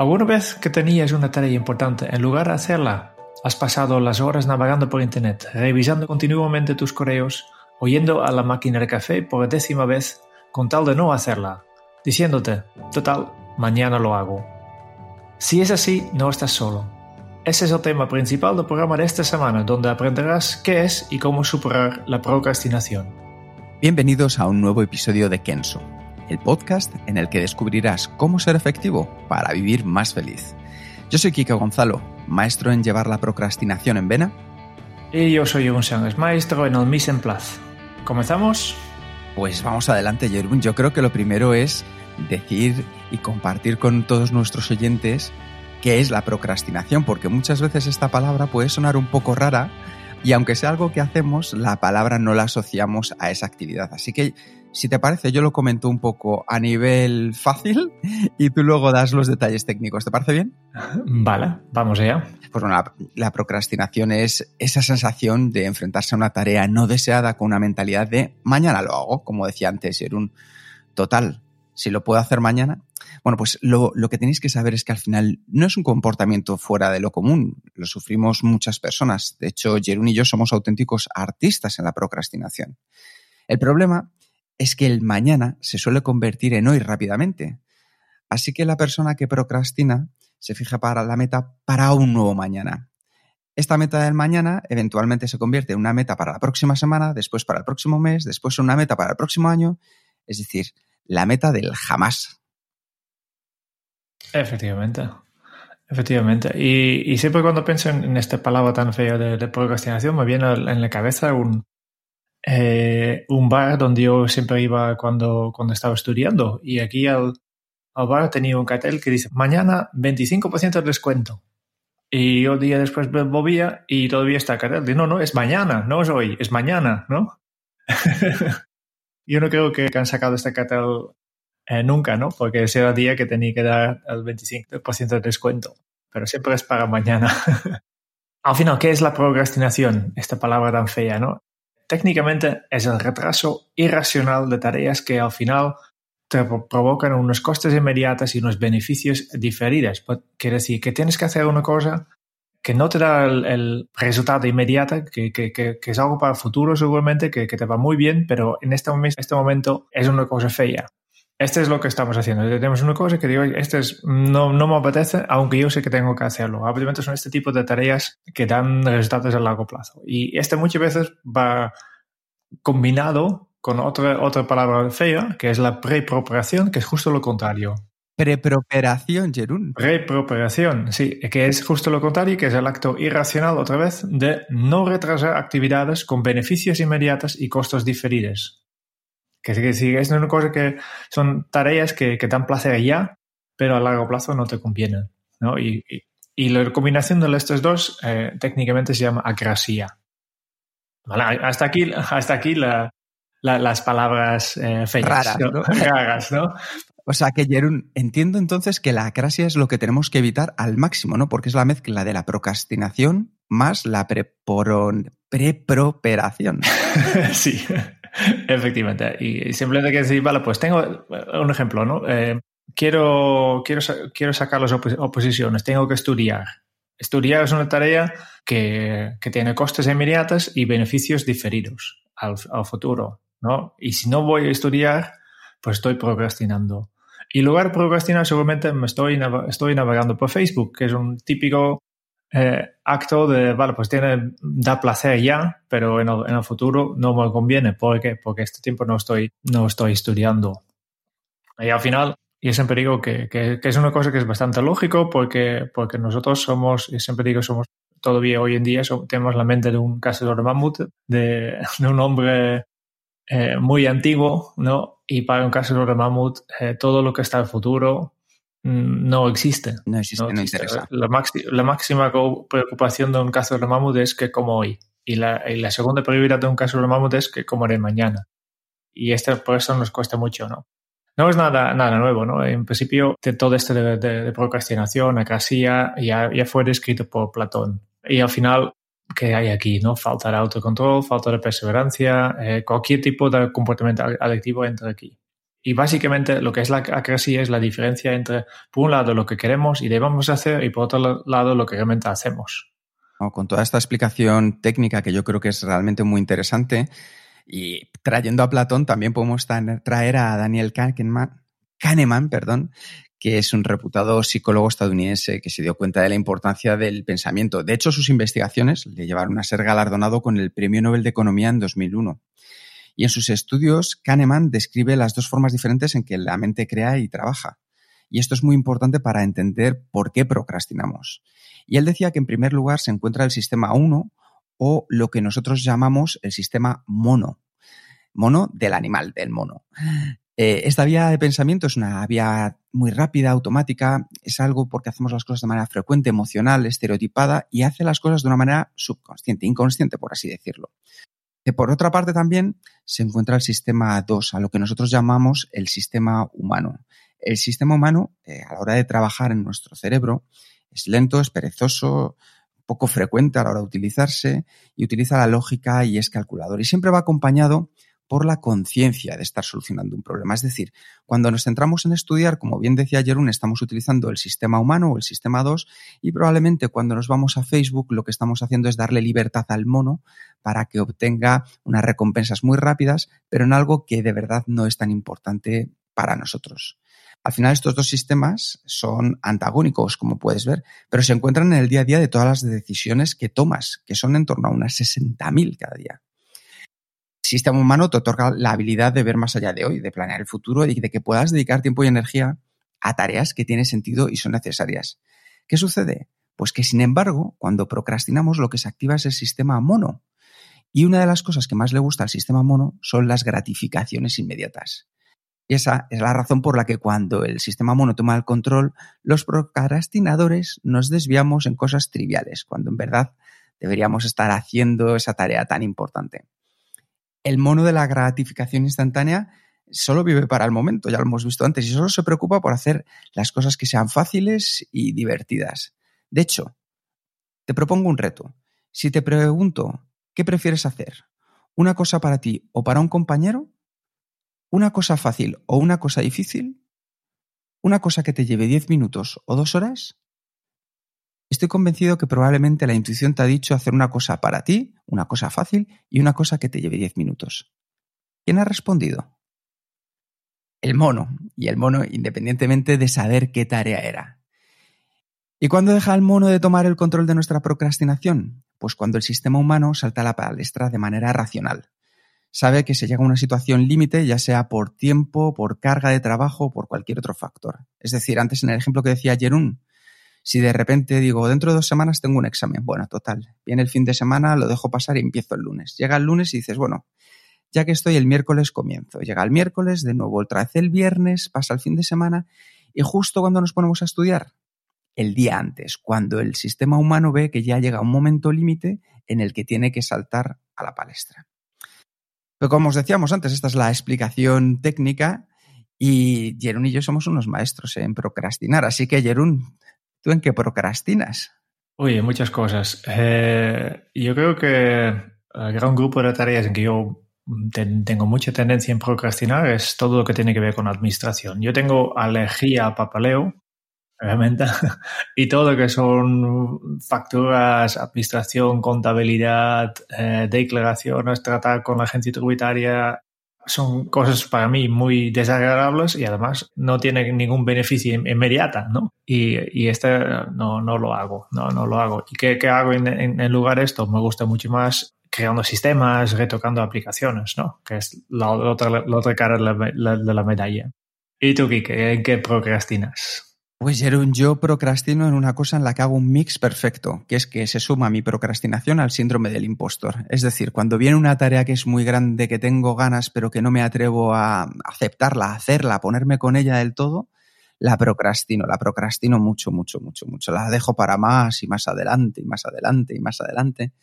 ¿Alguna vez que tenías una tarea importante, en lugar de hacerla, has pasado las horas navegando por Internet, revisando continuamente tus correos, oyendo a la máquina de café por décima vez con tal de no hacerla, diciéndote, total, mañana lo hago? Si es así, no estás solo. Ese es el tema principal del programa de esta semana, donde aprenderás qué es y cómo superar la procrastinación. Bienvenidos a un nuevo episodio de Kenso, el podcast en el que descubrirás cómo ser efectivo para vivir más feliz. Yo soy Kike Gonzalo, maestro en llevar la procrastinación en vena. Y yo soy un Sánchez, maestro en el Mise en Place. ¿Comenzamos? Pues vamos adelante, Jerún. Yo creo que lo primero es decir y compartir con todos nuestros oyentes qué es la procrastinación, porque muchas veces esta palabra puede sonar un poco rara y aunque sea algo que hacemos, la palabra no la asociamos a esa actividad. Así que, si te parece, yo lo comento un poco a nivel fácil y tú luego das los detalles técnicos. ¿Te parece bien? Vale, vamos allá. Pues bueno, la, la procrastinación es esa sensación de enfrentarse a una tarea no deseada con una mentalidad de mañana lo hago, como decía antes, un total. Si lo puedo hacer mañana, bueno, pues lo, lo, que tenéis que saber es que al final no es un comportamiento fuera de lo común, lo sufrimos muchas personas. De hecho, Jerún y yo somos auténticos artistas en la procrastinación. El problema es que el mañana se suele convertir en hoy rápidamente. Así que la persona que procrastina se fija para la meta para un nuevo mañana. Esta meta del mañana eventualmente se convierte en una meta para la próxima semana, después para el próximo mes, después una meta para el próximo año, es decir, la meta del jamás. Efectivamente. Efectivamente. Y, siempre cuando pienso en, en esta palabra tan fea de, de procrastinación, me viene en la cabeza un, eh, un bar donde yo siempre iba cuando, cuando estaba estudiando. Y aquí al, al bar tenía un cartel que dice, mañana 25% de descuento. Y yo día después me movía y todavía está el cartel. no, no, es mañana, no es hoy, es mañana, ¿no? yo no creo que han sacado este cartel eh, nunca, ¿no? Porque ese era el día que tenía que dar el 25% de descuento. Pero siempre es para mañana. Al final, ¿qué es la procrastinación? Esta palabra tan fea, ¿no? Técnicamente es el retraso irracional de tareas que al final te provocan unos costes inmediatos y unos beneficios diferidos. Pues, quiere decir que tienes que hacer una cosa que no te da el, el resultado inmediato, que, que, que, que, es algo para el futuro seguramente, que, te va muy bien, pero en este, este momento es una cosa fea este es lo que estamos haciendo. Tenemos una cosa que digo, este es, no, no me apetece, aunque yo sé que tengo que hacerlo. Obviamente son este tipo de tareas que dan resultados a largo plazo. Y este muchas veces va combinado con otra, otra palabra fea, que es la preproperación, que es justo lo contrario. Preproperación, Jerún. Preproperación, sí, que es justo lo contrario, que es el acto irracional, otra vez, de no retrasar actividades con beneficios inmediatos y costos diferidos. Que sí, que sí, es una cosa que son tareas que, que dan placer ya, pero a largo plazo no te convienen. ¿no? Y, y, y la combinación de estos dos eh, técnicamente se llama acrasia. ¿Vale? Hasta aquí, hasta aquí la, la, las palabras eh, feas. Raras. Raras, ¿no? O sea que, Jerún, entiendo entonces que la acrasia es lo que tenemos que evitar al máximo, ¿no? Porque es la mezcla de la procrastinación más la preproperación. sí. Efectivamente. Y simplemente que decir, vale, pues tengo un ejemplo, ¿no? Eh, quiero, quiero, quiero sacar las opos oposiciones, tengo que estudiar. Estudiar es una tarea que, que tiene costes inmediatos y beneficios diferidos al, al, futuro, ¿no? Y si no voy a estudiar, pues estoy procrastinando. Y en lugar de procrastinar, seguramente me estoy, estoy navegando por Facebook, que es un típico eh, acto de, vale, pues tiene, da placer ya, pero en el, futuro no me conviene. ¿Por qué? Porque este tiempo no estoy, no estoy estudiando. Y al final, yo siempre digo que, que, es una cosa que es bastante lógico porque, porque nosotros somos, y siempre digo, somos todavía hoy en día tenemos la mente de un cazador de mamut, de, un hombre eh, muy antiguo, ¿no? Y para un cazador de mamut, eh, todo lo que está en el futuro mm, no existe. No existe, no, interesa. La, la, máxima preocupación de un cazador de mamut es que como hoy. Y la, y la segunda prioridad de un cazador de mamut es que como haré mañana. Y esto por eso nos cuesta mucho, ¿no? No es nada, nada nuevo, ¿no? En principio, de todo esto de, de, procrastinación, acrasia, ya, ya fue descrito por Platón. Y al final, ¿qué hay aquí? ¿no? Falta de autocontrol, falta de perseverancia, eh, cualquier tipo de comportamiento adictivo entra aquí. Y básicamente lo que es la acrasia es la diferencia entre, por un lado, lo que queremos y debemos hacer y por otro lado, lo que realmente hacemos. Con toda esta explicación técnica que yo creo que es realmente muy interesante, y trayendo a Platón también podemos traer a Daniel Kahneman, Kahneman perdón, que es un reputado psicólogo estadounidense que se dio cuenta de la importancia del pensamiento. De hecho, sus investigaciones le llevaron a ser galardonado con el Premio Nobel de Economía en 2001. Y en sus estudios, Kahneman describe las dos formas diferentes en que la mente crea y trabaja. Y esto es muy importante para entender por qué procrastinamos. Y él decía que en primer lugar se encuentra el sistema 1 o lo que nosotros llamamos el sistema mono. Mono del animal, del mono. Eh, esta vía de pensamiento es una vía muy rápida, automática, es algo porque hacemos las cosas de manera frecuente, emocional, estereotipada y hace las cosas de una manera subconsciente, inconsciente, por así decirlo. Por otra parte también se encuentra el sistema 2, a lo que nosotros llamamos el sistema humano. El sistema humano, eh, a la hora de trabajar en nuestro cerebro, es lento, es perezoso, poco frecuente a la hora de utilizarse y utiliza la lógica y es calculador. Y siempre va acompañado por la conciencia de estar solucionando un problema. Es decir, cuando nos centramos en estudiar, como bien decía Jerún, estamos utilizando el sistema humano o el sistema 2 y probablemente cuando nos vamos a Facebook lo que estamos haciendo es darle libertad al mono para que obtenga unas recompensas muy rápidas, pero en algo que de verdad no es tan importante para nosotros. Al final estos dos sistemas son antagónicos, como puedes ver, pero se encuentran en el día a día de todas las decisiones que tomas, que son en torno a unas 60.000 cada día. Sistema humano te otorga la habilidad de ver más allá de hoy, de planear el futuro y de que puedas dedicar tiempo y energía a tareas que tienen sentido y son necesarias. ¿Qué sucede? Pues que, sin embargo, cuando procrastinamos lo que se activa es el sistema mono. Y una de las cosas que más le gusta al sistema mono son las gratificaciones inmediatas. Y esa es la razón por la que cuando el sistema mono toma el control, los procrastinadores nos desviamos en cosas triviales, cuando en verdad deberíamos estar haciendo esa tarea tan importante. El mono de la gratificación instantánea solo vive para el momento, ya lo hemos visto antes, y solo se preocupa por hacer las cosas que sean fáciles y divertidas. De hecho, te propongo un reto. Si te pregunto, ¿qué prefieres hacer? ¿Una cosa para ti o para un compañero? una cosa fácil o una cosa difícil, una cosa que te lleve 10 minutos o dos horas, estoy convencido que probablemente la intuición te ha dicho hacer una cosa para ti, una cosa fácil y una cosa que te lleve 10 minutos. ¿Quién ha respondido? El mono, y el mono independientemente de saber qué tarea era. ¿Y cuándo deja el mono de tomar el control de nuestra procrastinación? Pues cuando el sistema humano salta a la palestra de manera racional sabe que se llega a una situación límite, ya sea por tiempo, por carga de trabajo o por cualquier otro factor. Es decir, antes en el ejemplo que decía Jerún, si de repente digo, dentro de dos semanas tengo un examen, bueno, total, viene el fin de semana, lo dejo pasar y empiezo el lunes. Llega el lunes y dices, bueno, ya que estoy el miércoles comienzo. Llega el miércoles, de nuevo otra vez el viernes, pasa el fin de semana y justo cuando nos ponemos a estudiar, el día antes, cuando el sistema humano ve que ya llega un momento límite en el que tiene que saltar a la palestra. Pero como os decíamos antes, esta es la explicación técnica y Jerún y yo somos unos maestros en procrastinar. Así que, Jerún, ¿tú en qué procrastinas? Uy, muchas cosas. Eh, yo creo que el gran grupo de tareas en que yo tengo mucha tendencia en procrastinar es todo lo que tiene que ver con administración. Yo tengo alergia al papaleo obviamente, y todo lo que son facturas, administración, contabilidad, eh, declaraciones, tratar con la agencia tributaria, son cosas para mí muy desagradables y además no tienen ningún beneficio inmediata, ¿no? Y, y este no, no lo hago, no, no lo hago. ¿Y qué, qué hago en, en, lugar de esto? Me gusta mucho más creando sistemas, retocando aplicaciones, ¿no? Que es la, otra, la otra cara de la, de la medalla. ¿Y tú, Kike, en qué procrastinas? Pues Jerón, yo procrastino en una cosa en la que hago un mix perfecto, que es que se suma mi procrastinación al síndrome del impostor. Es decir, cuando viene una tarea que es muy grande, que tengo ganas, pero que no me atrevo a aceptarla, a hacerla, a ponerme con ella del todo, la procrastino, la procrastino mucho, mucho, mucho, mucho. La dejo para más y más adelante y más adelante y más adelante.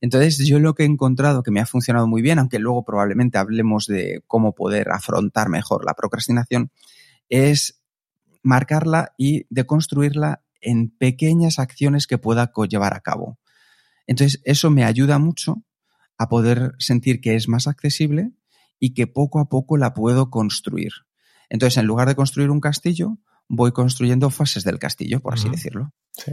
Entonces, yo lo que he encontrado que me ha funcionado muy bien, aunque luego probablemente hablemos de cómo poder afrontar mejor la procrastinación, es marcarla y deconstruirla en pequeñas acciones que pueda llevar a cabo. Entonces, eso me ayuda mucho a poder sentir que es más accesible y que poco a poco la puedo construir. Entonces, en lugar de construir un castillo, voy construyendo fases del castillo, por así decirlo. Sí.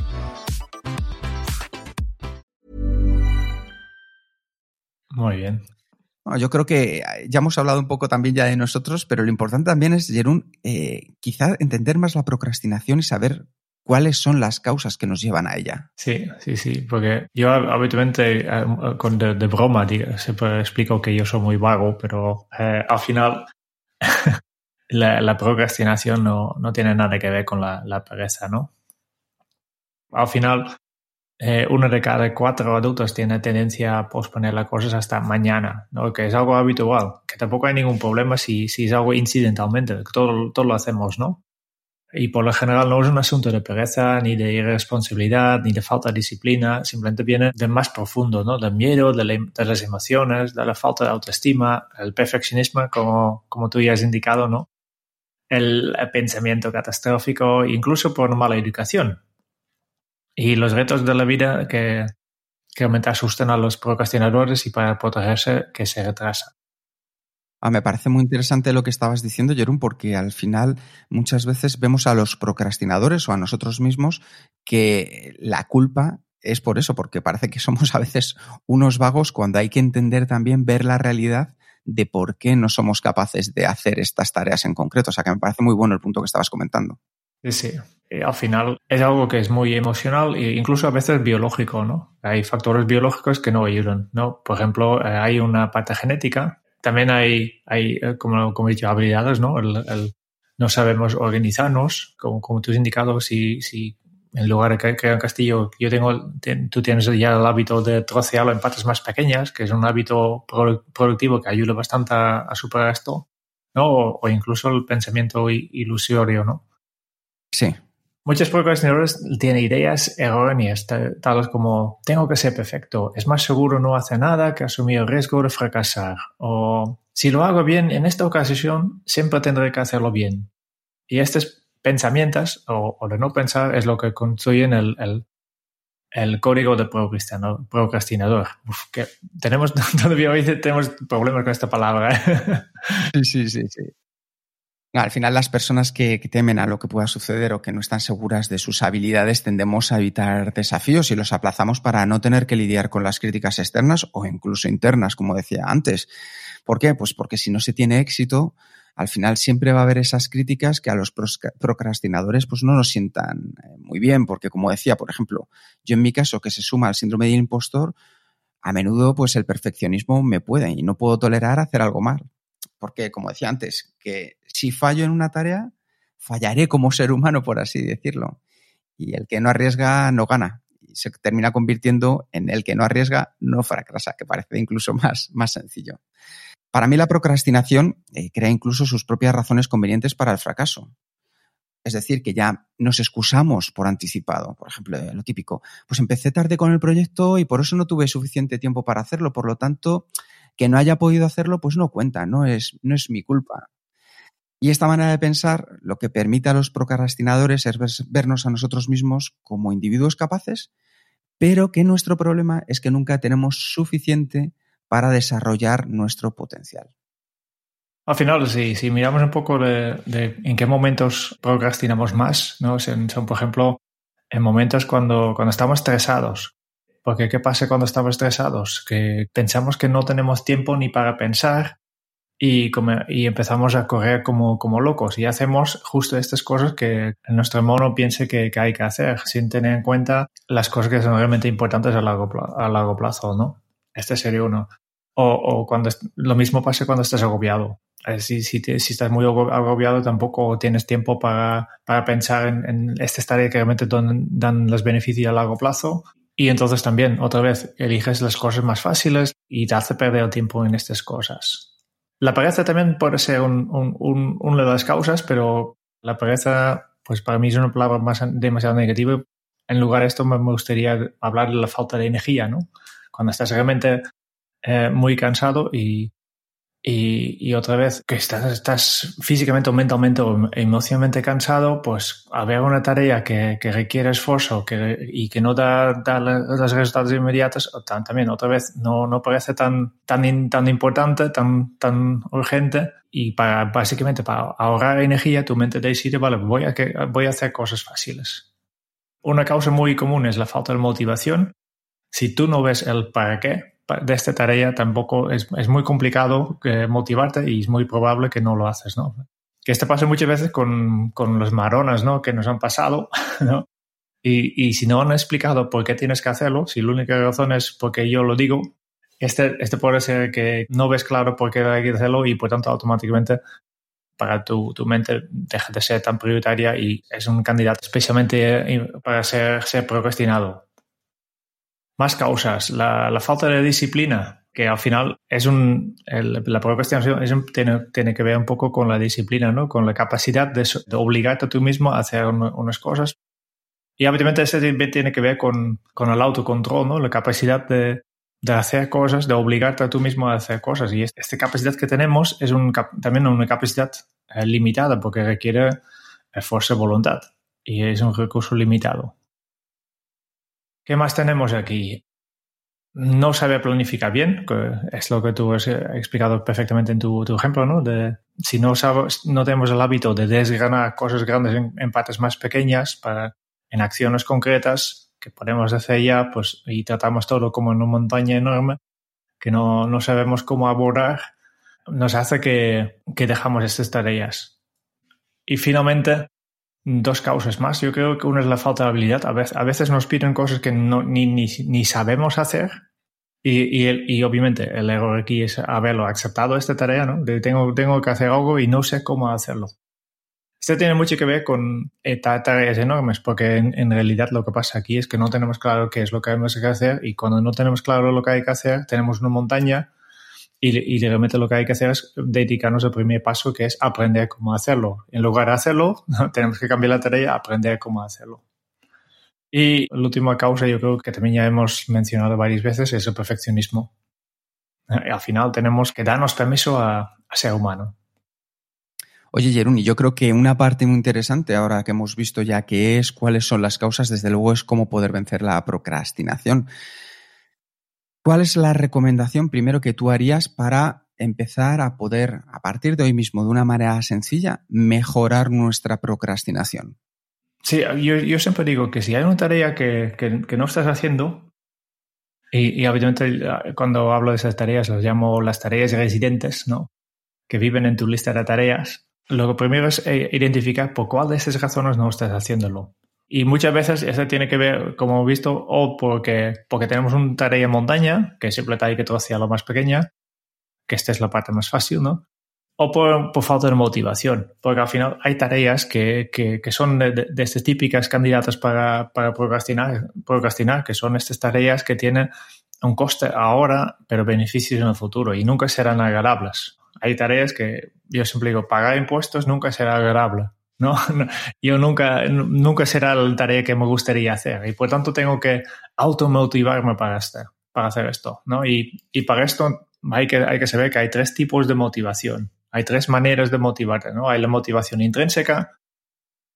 Muy bien. yo creo que ya hemos hablado un poco también ya de nosotros, pero lo importante también es, Jerún, eh, quizá entender más la procrastinación y saber cuáles son las causas que nos llevan a ella. Sí, sí, sí, porque yo habitualmente eh, con de, broma siempre explico que yo soy muy vago, pero eh, al final la, procrastinación no, tiene nada que ver con la, pereza, ¿no? Al final, eh, uno de cada cuatro adultos tiene tendencia a posponer las cosas hasta mañana, ¿no? que es algo habitual, que tampoco hay ningún problema si, si es algo incidentalmente, todo, todo lo hacemos, ¿no? Y por lo general no es un asunto de pereza, ni de irresponsabilidad, ni de falta de disciplina, simplemente viene de más profundo, ¿no? Del miedo, de, las emociones, de la falta de autoestima, el perfeccionismo, como, como tú ya has indicado, ¿no? El, pensamiento catastrófico, incluso por mala educación. Y los retos de la vida que, que realmente asustan a los procrastinadores y para protegerse que se retrasan. Ah, me parece muy interesante lo que estabas diciendo, Jerón, porque al final muchas veces vemos a los procrastinadores o a nosotros mismos que la culpa es por eso, porque parece que somos a veces unos vagos cuando hay que entender también, ver la realidad de por qué no somos capaces de hacer estas tareas en concreto. O sea, que me parece muy bueno el punto que estabas comentando. Sí, sí. al final es algo que es muy emocional e incluso a veces biológico, ¿no? Hay factores biológicos que no ayudan, ¿no? Por ejemplo, eh, hay una parte genética también hay, hay eh, como, como he dicho, habilidades, ¿no? El, no sabemos organizarnos, como, como tú has indicado, si, si en lugar de crear un castillo, yo tengo, tú tienes ya el hábito de trocearlo en partes más pequeñas, que es un hábito productivo que ayuda bastante a, superar esto, ¿no? O, incluso el pensamiento ilusorio, ¿no? Sí, Muchos procrastinadores tienen ideas erróneas, tales como tengo que ser perfecto, es más seguro no hacer nada que asumir el riesgo de fracasar, o si lo hago bien en esta ocasión, siempre tendré que hacerlo bien. Y estos pensamientos, o, de no pensar, es lo que construyen el, el, código de procrastinador. que tenemos, todavía hoy tenemos problemas con esta palabra. ¿eh? Sí, sí, sí, sí. Al final, las personas que, temen a lo que pueda suceder o que no están seguras de sus habilidades tendemos a evitar desafíos y los aplazamos para no tener que lidiar con las críticas externas o incluso internas, como decía antes. ¿Por qué? Pues porque si no se tiene éxito, al final siempre va a haber esas críticas que a los procrastinadores pues no nos sientan eh, muy bien, porque como decía, por ejemplo, yo en mi caso que se suma al síndrome del impostor, a menudo pues el perfeccionismo me puede y no puedo tolerar hacer algo mal. Porque, como decía antes, que si fallo en una tarea, fallaré como ser humano, por así decirlo. Y el que no arriesga no gana. Y se termina convirtiendo en el que no arriesga no fracasa, que parece incluso más, más sencillo. Para mí la procrastinación eh, crea incluso sus propias razones convenientes para el fracaso. Es decir, que ya nos excusamos por anticipado. Por ejemplo, lo típico, pues empecé tarde con el proyecto y por eso no tuve suficiente tiempo para hacerlo. Por lo tanto, que no haya podido hacerlo, pues no cuenta, no es, no es mi culpa. Y esta manera de pensar lo que permite a los procrastinadores es vernos a nosotros mismos como individuos capaces, pero que nuestro problema es que nunca tenemos suficiente para desarrollar nuestro potencial. Al final, si, si miramos un poco de, en qué momentos procrastinamos más, ¿no? Son, por ejemplo, en momentos cuando, cuando estamos estresados. Porque ¿qué pasa cuando estamos estresados? Que pensamos que no tenemos tiempo ni para pensar y, empezamos a correr como, locos y hacemos justo estas cosas que nuestro mono piense que, hay que hacer sin tener en cuenta las cosas que son realmente importantes a largo, plazo, ¿no? Este sería uno. O, cuando lo mismo pasa cuando estás agobiado. Si, si, estás muy agobiado, tampoco tienes tiempo para, pensar en, en estas que realmente dan, dan los beneficios a largo plazo. Y entonces también, otra vez, eliges las cosas más fáciles y te hace perder tiempo en estas cosas. La pereza también puede ser un, una de las causas, pero la pereza, pues para mí es una palabra más demasiado negativa. En lugar de esto me gustaría hablar de la falta de energía, ¿no? Cuando estás realmente eh, muy cansado y, y, otra vez que estás, estás físicamente o mentalmente o emocionalmente cansado, pues haber una tarea que, que requiere esfuerzo que, y que no da, da los resultados inmediatos, también otra vez no, no parece tan, tan, tan importante, tan, tan urgente. Y para básicamente para ahorrar energía, tu mente decide, vale, voy a, voy a hacer cosas fáciles. Una causa muy común es la falta de motivación. Si tú no ves el para qué, de esta tarea tampoco es, es muy complicado eh, motivarte y es muy probable que no lo haces, ¿no? Que esto pasa muchas veces con, con los maronas, ¿no? Que nos han pasado, ¿no? Y, y, si no han explicado por qué tienes que hacerlo, si la única razón es porque yo lo digo, este, este puede ser que no ves claro por qué hay que hacerlo y por tanto automáticamente para tu, tu mente deja de ser tan prioritaria y es un candidato especialmente eh, para ser, ser procrastinado. Más causas. La, falta de disciplina, que al final es un. la procrastinación es tiene, tiene, que ver un poco con la disciplina, ¿no? Con la capacidad de, obligarte a tú mismo a hacer unas cosas. Y obviamente eso tiene que ver con, con el autocontrol, ¿no? La capacidad de, de hacer cosas, de obligarte a tú mismo a hacer cosas. Y esta capacidad que tenemos es un, también una capacidad eh, limitada porque requiere esfuerzo y voluntad. Y es un recurso limitado. ¿Qué más tenemos aquí? No saber planificar bien, que es lo que tú has explicado perfectamente en tu, ejemplo, ¿no? De, si no, sabes, no tenemos el hábito de desgranar cosas grandes en, partes más pequeñas para, en acciones concretas que podemos hacer ya, pues, y tratamos todo como en una montaña enorme, que no, no sabemos cómo abordar, nos hace que, que dejamos estas tareas. Y finalmente, dos causas más. Yo creo que una es la falta de habilidad. A veces, a veces nos piden cosas que no, ni, ni, ni sabemos hacer. Y, y, y, obviamente el error aquí es haberlo aceptado esta tarea, ¿no? De tengo, tengo que hacer algo y no sé cómo hacerlo. Esto tiene mucho que ver con eh, tareas enormes, porque en, en, realidad lo que pasa aquí es que no tenemos claro qué es lo que tenemos que hacer y cuando no tenemos claro lo que hay que hacer, tenemos una montaña y, y, realmente lo que hay que hacer es dedicarnos al primer paso, que es aprender cómo hacerlo. En lugar de hacerlo, tenemos que cambiar la tarea, aprender cómo hacerlo. Y la última causa, yo creo que también ya hemos mencionado varias veces, es el perfeccionismo. Al final tenemos que darnos permiso a, a ser humano. Oye, Jeruni, yo creo que una parte muy interesante ahora que hemos visto ya que es cuáles son las causas, desde luego es cómo poder vencer la procrastinación. ¿Cuál es la recomendación primero que tú harías para empezar a poder, a partir de hoy mismo, de una manera sencilla, mejorar nuestra procrastinación? Sí, yo, siempre digo que si hay una tarea que, que, no estás haciendo, y, y, obviamente cuando hablo de esas tareas las llamo las tareas residentes, ¿no? Que viven en tu lista de tareas. Lo primero es eh, identificar por cuál de esas razones no estás haciéndolo. Y muchas veces eso tiene que ver, como hemos visto, o porque, porque tenemos una tarea en montaña, que siempre hay que lo más pequeña, que esta es la parte más fácil, ¿no? O por, por falta de motivación, porque al final hay tareas que, que, que son de, de, estas típicas candidatas para, para procrastinar, procrastinar, que son estas tareas que tienen un coste ahora, pero beneficios en el futuro y nunca serán agradables. Hay tareas que yo siempre digo, pagar impuestos nunca será agradable ¿no? Yo nunca, nunca será la tarea que me gustaría hacer y por tanto tengo que automotivarme para, este, para hacer esto, ¿no? Y, y para esto hay que, hay que saber que hay tres tipos de motivación. Hay tres maneras de motivarte, ¿no? Hay la motivación intrínseca,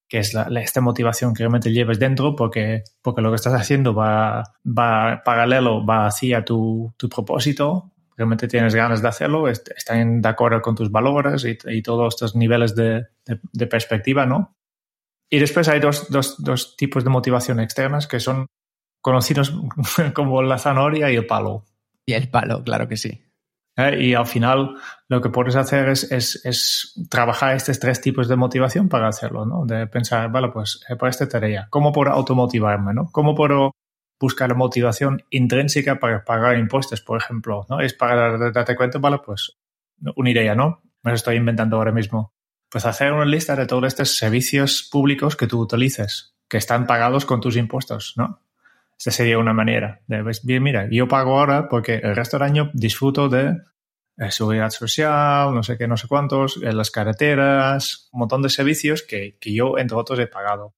que es la, esta motivación que realmente lleves dentro porque, porque lo que estás haciendo va, va paralelo, va hacia tu, tu propósito, realmente tienes ganas de hacerlo, están de acuerdo con tus valores y, y todos estos niveles de, de, de, perspectiva, ¿no? Y después hay dos, dos, dos tipos de motivación externas que son conocidos como la zanahoria y el palo. Y el palo, claro que sí. ¿eh? Y al final lo que puedes hacer es, es, es, trabajar estos tres tipos de motivación para hacerlo, ¿no? De pensar, vale, pues eh, por esta tarea, ¿cómo puedo automotivarme, ¿no? ¿Cómo puedo buscar la motivación intrínseca para pagar impuestos, por ejemplo, ¿no? Es para darte cuenta, vale, pues una idea, ¿no? Me lo estoy inventando ahora mismo. Pues hacer una lista de todos estos servicios públicos que tú utilices, que están pagados con tus impuestos, ¿no? Esa sería una manera de, pues, bien, mira, yo pago ahora porque el resto del año disfruto de eh, seguridad social, no sé qué, no sé cuántos, en las carreteras, un montón de servicios que, que, yo, entre otros, he pagado.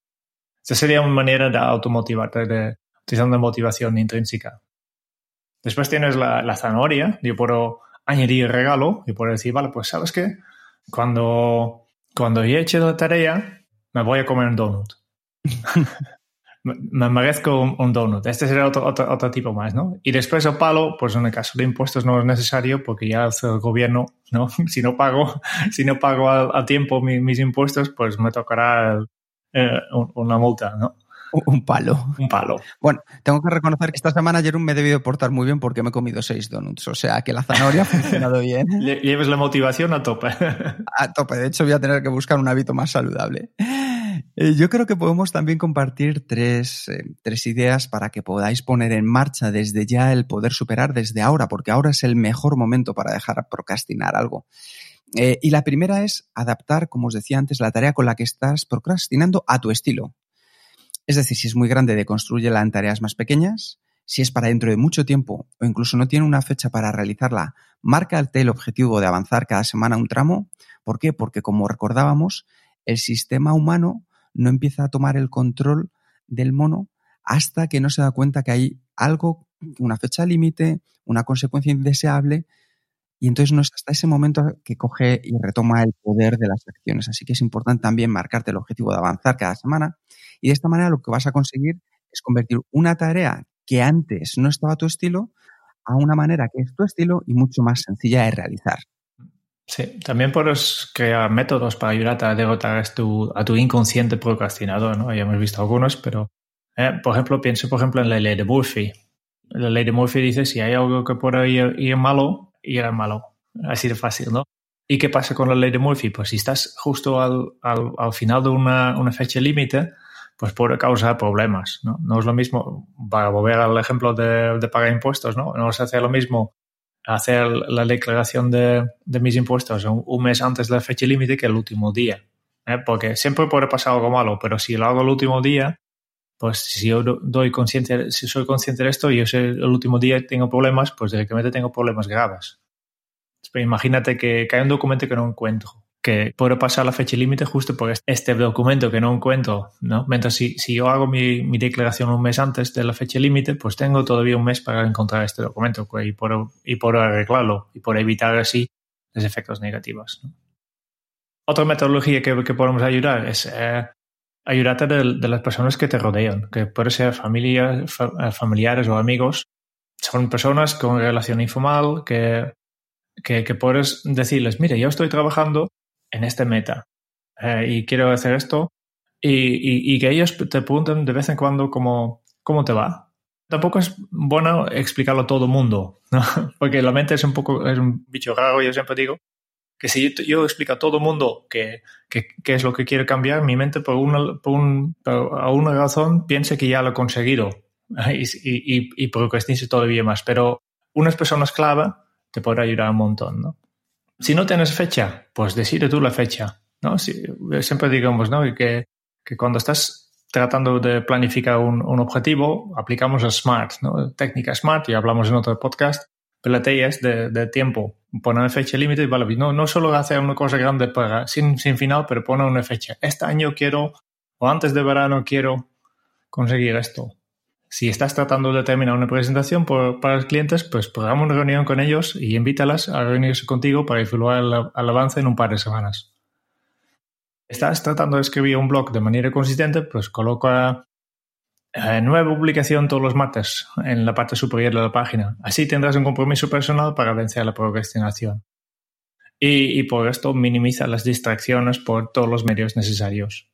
Esa sería una manera de automotivarte, de, utilizando motivación intrínseca. Después tienes la, zanahoria, yo puedo añadir regalo y puedo decir, vale, pues sabes qué, cuando, cuando he hecho la tarea, me voy a comer un donut. me merezco un, donut. Este sería otro, otro, otro, tipo más, ¿no? Y después el palo, pues en el caso de impuestos no es necesario porque ya el gobierno, ¿no? Si no pago, si no pago a, tiempo mi, mis impuestos, pues me tocará eh, una multa, ¿no? Un palo. Un palo. Bueno, tengo que reconocer que esta semana Jerón me he debido portar muy bien porque me he comido seis donuts. O sea que la zanahoria ha funcionado bien. Lleves la motivación a tope. A tope. De hecho, voy a tener que buscar un hábito más saludable. Eh, yo creo que podemos también compartir tres, eh, tres, ideas para que podáis poner en marcha desde ya el poder superar desde ahora, porque ahora es el mejor momento para dejar procrastinar algo. Eh, y la primera es adaptar, como os decía antes, la tarea con la que estás procrastinando a tu estilo. Es decir, si es muy grande, deconstrúyela en tareas más pequeñas. Si es para dentro de mucho tiempo o incluso no tiene una fecha para realizarla, márcate el objetivo de avanzar cada semana un tramo. ¿Por qué? Porque como recordábamos, el sistema humano no empieza a tomar el control del mono hasta que no se da cuenta que hay algo, una fecha límite, una consecuencia indeseable, y entonces no es hasta ese momento que coge y retoma el poder de las acciones. Así que es importante también marcarte el objetivo de avanzar cada semana y de esta manera lo que vas a conseguir es convertir una tarea que antes no estaba a tu estilo a una manera que es tu estilo y mucho más sencilla de realizar. Sí, también puedes crear métodos para ayudarte a derrotar a tu, a tu inconsciente procrastinador, ¿no? Ya hemos visto algunos, pero, eh, por ejemplo, pienso, por ejemplo, en la ley de Murphy. La ley de Murphy dice si hay algo que puede ir, ir malo, irá malo. Así de fácil, ¿no? ¿Y qué pasa con la ley de Murphy? Pues si estás justo al, al, al final de una, una fecha límite, pues puede causar problemas, ¿no? No es lo mismo, para volver al ejemplo de, de pagar impuestos, ¿no? No es hacer lo mismo hacer la declaración de, de mis impuestos un, un, mes antes de la fecha límite que el último día. ¿eh? Porque siempre puede pasar algo malo, pero si lo hago el último día, pues si yo doy consciente, si soy consciente de esto y sé el último día tengo problemas, pues directamente tengo problemas graves. Pero imagínate que, que hay un documento que no encuentro que puedo pasar la fecha límite justo por este documento que no encuentro, ¿no? Mientras si, si yo hago mi, mi, declaración un mes antes de la fecha límite, pues tengo todavía un mes para encontrar este documento y por, y por arreglarlo y por evitar así los efectos negativos. ¿no? Otra metodología que, que, podemos ayudar es eh, ayudarte de, las personas que te rodean, que puede ser fa, familiares o amigos. Son personas con relación informal que, puedes decirles, mire, yo estoy trabajando en este meta eh, y quiero hacer esto y, que ellos te pregunten de vez en cuando cómo, cómo te va. Tampoco es bueno explicarlo a todo el mundo, porque la mente es un poco, es un bicho raro, yo siempre digo, que si yo, yo explico a todo el mundo qué que, que, es lo que quiere cambiar, mi mente por una, por un, por a una razón piensa que ya lo he conseguido y, y, y procrastine todavía más. Pero unas personas clave te podrá ayudar un montón, ¿no? Si no tienes fecha, pues decide tú la fecha, ¿no? Si, siempre digamos, ¿no? Que, que cuando estás tratando de planificar un, un objetivo, aplicamos el SMART, ¿no? Técnica SMART, y hablamos en otro podcast, pelotillas de, de tiempo. pone fecha límite y vale, no, no solo hacer una cosa grande para, sin, sin final, pero pone una fecha. Este año quiero, o antes de verano quiero conseguir esto. Si estás tratando de terminar una presentación para los clientes, pues programa una reunión con ellos y invítalas a reunirse contigo para evaluar el, el avance en un par de semanas. Estás tratando de escribir un blog de manera consistente, pues coloca eh, nueva publicación todos los martes en la parte superior de la página. Así tendrás un compromiso personal para vencer la procrastinación. Y, por esto minimiza las distracciones por todos los medios necesarios.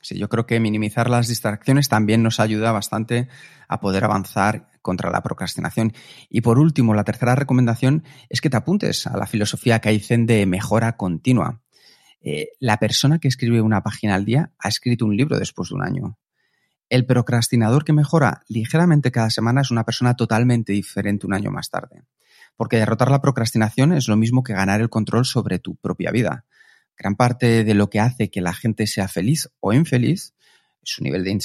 Sí, yo creo que minimizar las distracciones también nos ayuda bastante a poder avanzar contra la procrastinación. Y por último, la tercera recomendación es que te apuntes a la filosofía Kaizen de mejora continua. Eh, la persona que escribe una página al día ha escrito un libro después de un año. El procrastinador que mejora ligeramente cada semana es una persona totalmente diferente un año más tarde. Porque derrotar la procrastinación es lo mismo que ganar el control sobre tu propia vida. Gran parte de lo que hace que la gente sea feliz o infeliz su nivel de,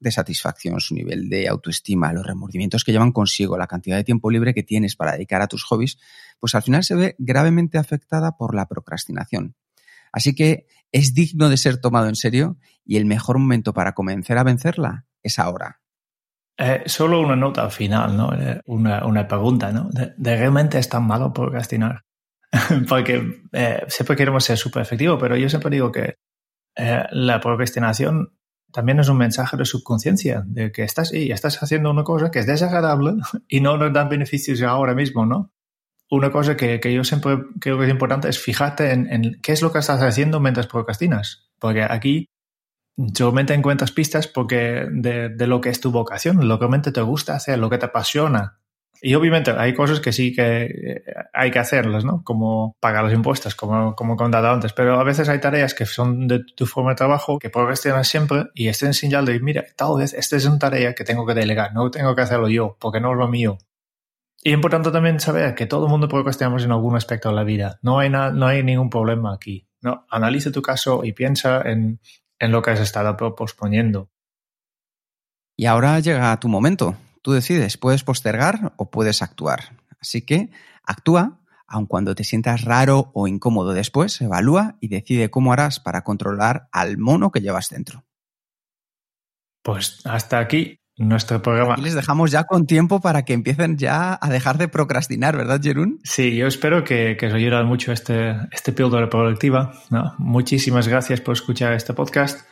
de satisfacción, su nivel de autoestima, los remordimientos que llevan consigo, la cantidad de tiempo libre que tienes para dedicar a tus hobbies, pues al final se ve gravemente afectada por la procrastinación. Así que es digno de ser tomado en serio y el mejor momento para comenzar a vencerla es ahora. Eh, solo una nota final, ¿no? Eh, una, pregunta, ¿no? De, realmente es tan malo procrastinar? Porque eh, siempre queremos ser súper efectivos, pero yo siempre digo que la procrastinación también es un mensaje de subconsciencia, de que estás y estás haciendo una cosa que es desagradable y no nos dan beneficios ahora mismo, ¿no? una cosa que, yo siempre creo que es importante es fijarte en, qué es lo que estás haciendo mientras procrastinas. Porque aquí solamente encuentras pistas porque de, lo que es tu vocación, lo que realmente te gusta hacer, lo que te apasiona. Y obviamente hay cosas que sí que eh, hay que hacerlas, ¿no? Como pagar los impuestos, como, como he contado antes. Pero a veces hay tareas que son de tu forma de trabajo que procrastinas siempre y estén señal de, mira, tal vez esta es una tarea que tengo que delegar, no tengo que hacerlo yo, porque no es lo mío. Y es importante también saber que todo el mundo procrastinamos en algún aspecto de la vida. No hay, no hay ningún problema aquí. No, analiza tu caso y piensa en, en lo que has estado posponiendo. Y ahora llega tu momento. Tú decides, puedes postergar o puedes actuar. Así que actúa, aun cuando te sientas raro o incómodo después, evalúa y decide cómo harás para controlar al mono que llevas dentro. Pues hasta aquí nuestro programa. Y les dejamos ya con tiempo para que empiecen ya a dejar de procrastinar, ¿verdad, Jerún? Sí, yo espero que, que os ayude mucho este, este píldora productiva. ¿no? Muchísimas gracias por escuchar este podcast.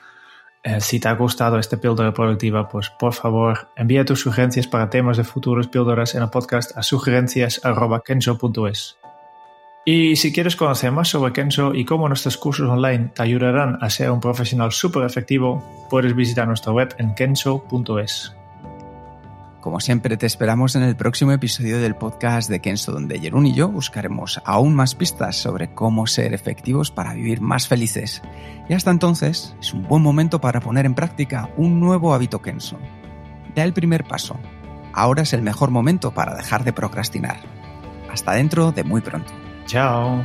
Eh, si te ha gustado este píldora productiva, pues por favor envía tus sugerencias para temas de futuros píldoras en el podcast a sugerencias.kenso.es. Y si quieres conocer más sobre Kenso y cómo nuestros cursos online te ayudarán a ser un profesional súper efectivo, puedes visitar nuestra web en kenso.es. Como siempre, te esperamos en el próximo episodio del podcast de Kenso, donde Jerún y yo buscaremos aún más pistas sobre cómo ser efectivos para vivir más felices. Y hasta entonces, es un buen momento para poner en práctica un nuevo hábito Kenso. Da el primer paso. Ahora es el mejor momento para dejar de procrastinar. Hasta dentro de muy pronto. Ciao